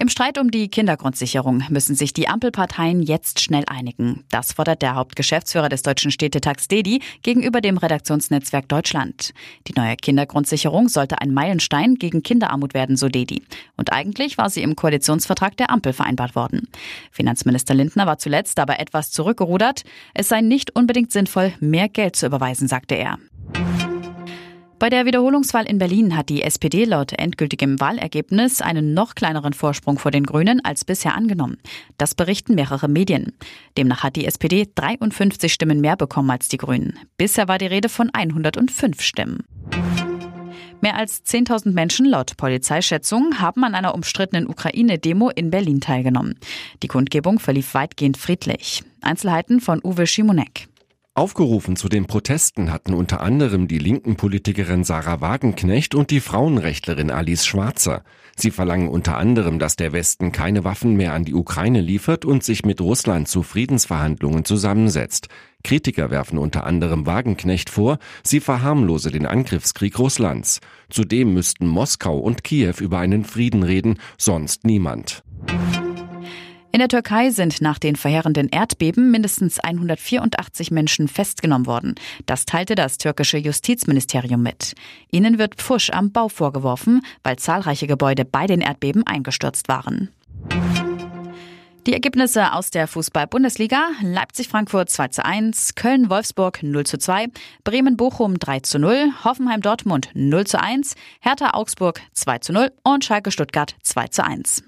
Im Streit um die Kindergrundsicherung müssen sich die Ampelparteien jetzt schnell einigen. Das fordert der Hauptgeschäftsführer des Deutschen Städtetags DEDI gegenüber dem Redaktionsnetzwerk Deutschland. Die neue Kindergrundsicherung sollte ein Meilenstein gegen Kinderarmut werden, so DEDI. Und eigentlich war sie im Koalitionsvertrag der Ampel vereinbart worden. Finanzminister Lindner war zuletzt aber etwas zurückgerudert. Es sei nicht unbedingt sinnvoll, mehr Geld zu überweisen, sagte er. Bei der Wiederholungswahl in Berlin hat die SPD laut endgültigem Wahlergebnis einen noch kleineren Vorsprung vor den Grünen als bisher angenommen. Das berichten mehrere Medien. Demnach hat die SPD 53 Stimmen mehr bekommen als die Grünen. Bisher war die Rede von 105 Stimmen. Mehr als 10.000 Menschen laut Polizeischätzung haben an einer umstrittenen Ukraine-Demo in Berlin teilgenommen. Die Kundgebung verlief weitgehend friedlich. Einzelheiten von Uwe Schimonek. Aufgerufen zu den Protesten hatten unter anderem die linken Politikerin Sarah Wagenknecht und die Frauenrechtlerin Alice Schwarzer. Sie verlangen unter anderem, dass der Westen keine Waffen mehr an die Ukraine liefert und sich mit Russland zu Friedensverhandlungen zusammensetzt. Kritiker werfen unter anderem Wagenknecht vor, sie verharmlose den Angriffskrieg Russlands. Zudem müssten Moskau und Kiew über einen Frieden reden, sonst niemand. In der Türkei sind nach den verheerenden Erdbeben mindestens 184 Menschen festgenommen worden. Das teilte das türkische Justizministerium mit. Ihnen wird Pfusch am Bau vorgeworfen, weil zahlreiche Gebäude bei den Erdbeben eingestürzt waren. Die Ergebnisse aus der Fußball-Bundesliga: Leipzig-Frankfurt 2 zu 1, Köln-Wolfsburg 0 zu 2, Bremen-Bochum 3 zu 0, Hoffenheim-Dortmund 0 zu 1, Hertha-Augsburg 2 zu 0 und Schalke-Stuttgart 2 zu 1.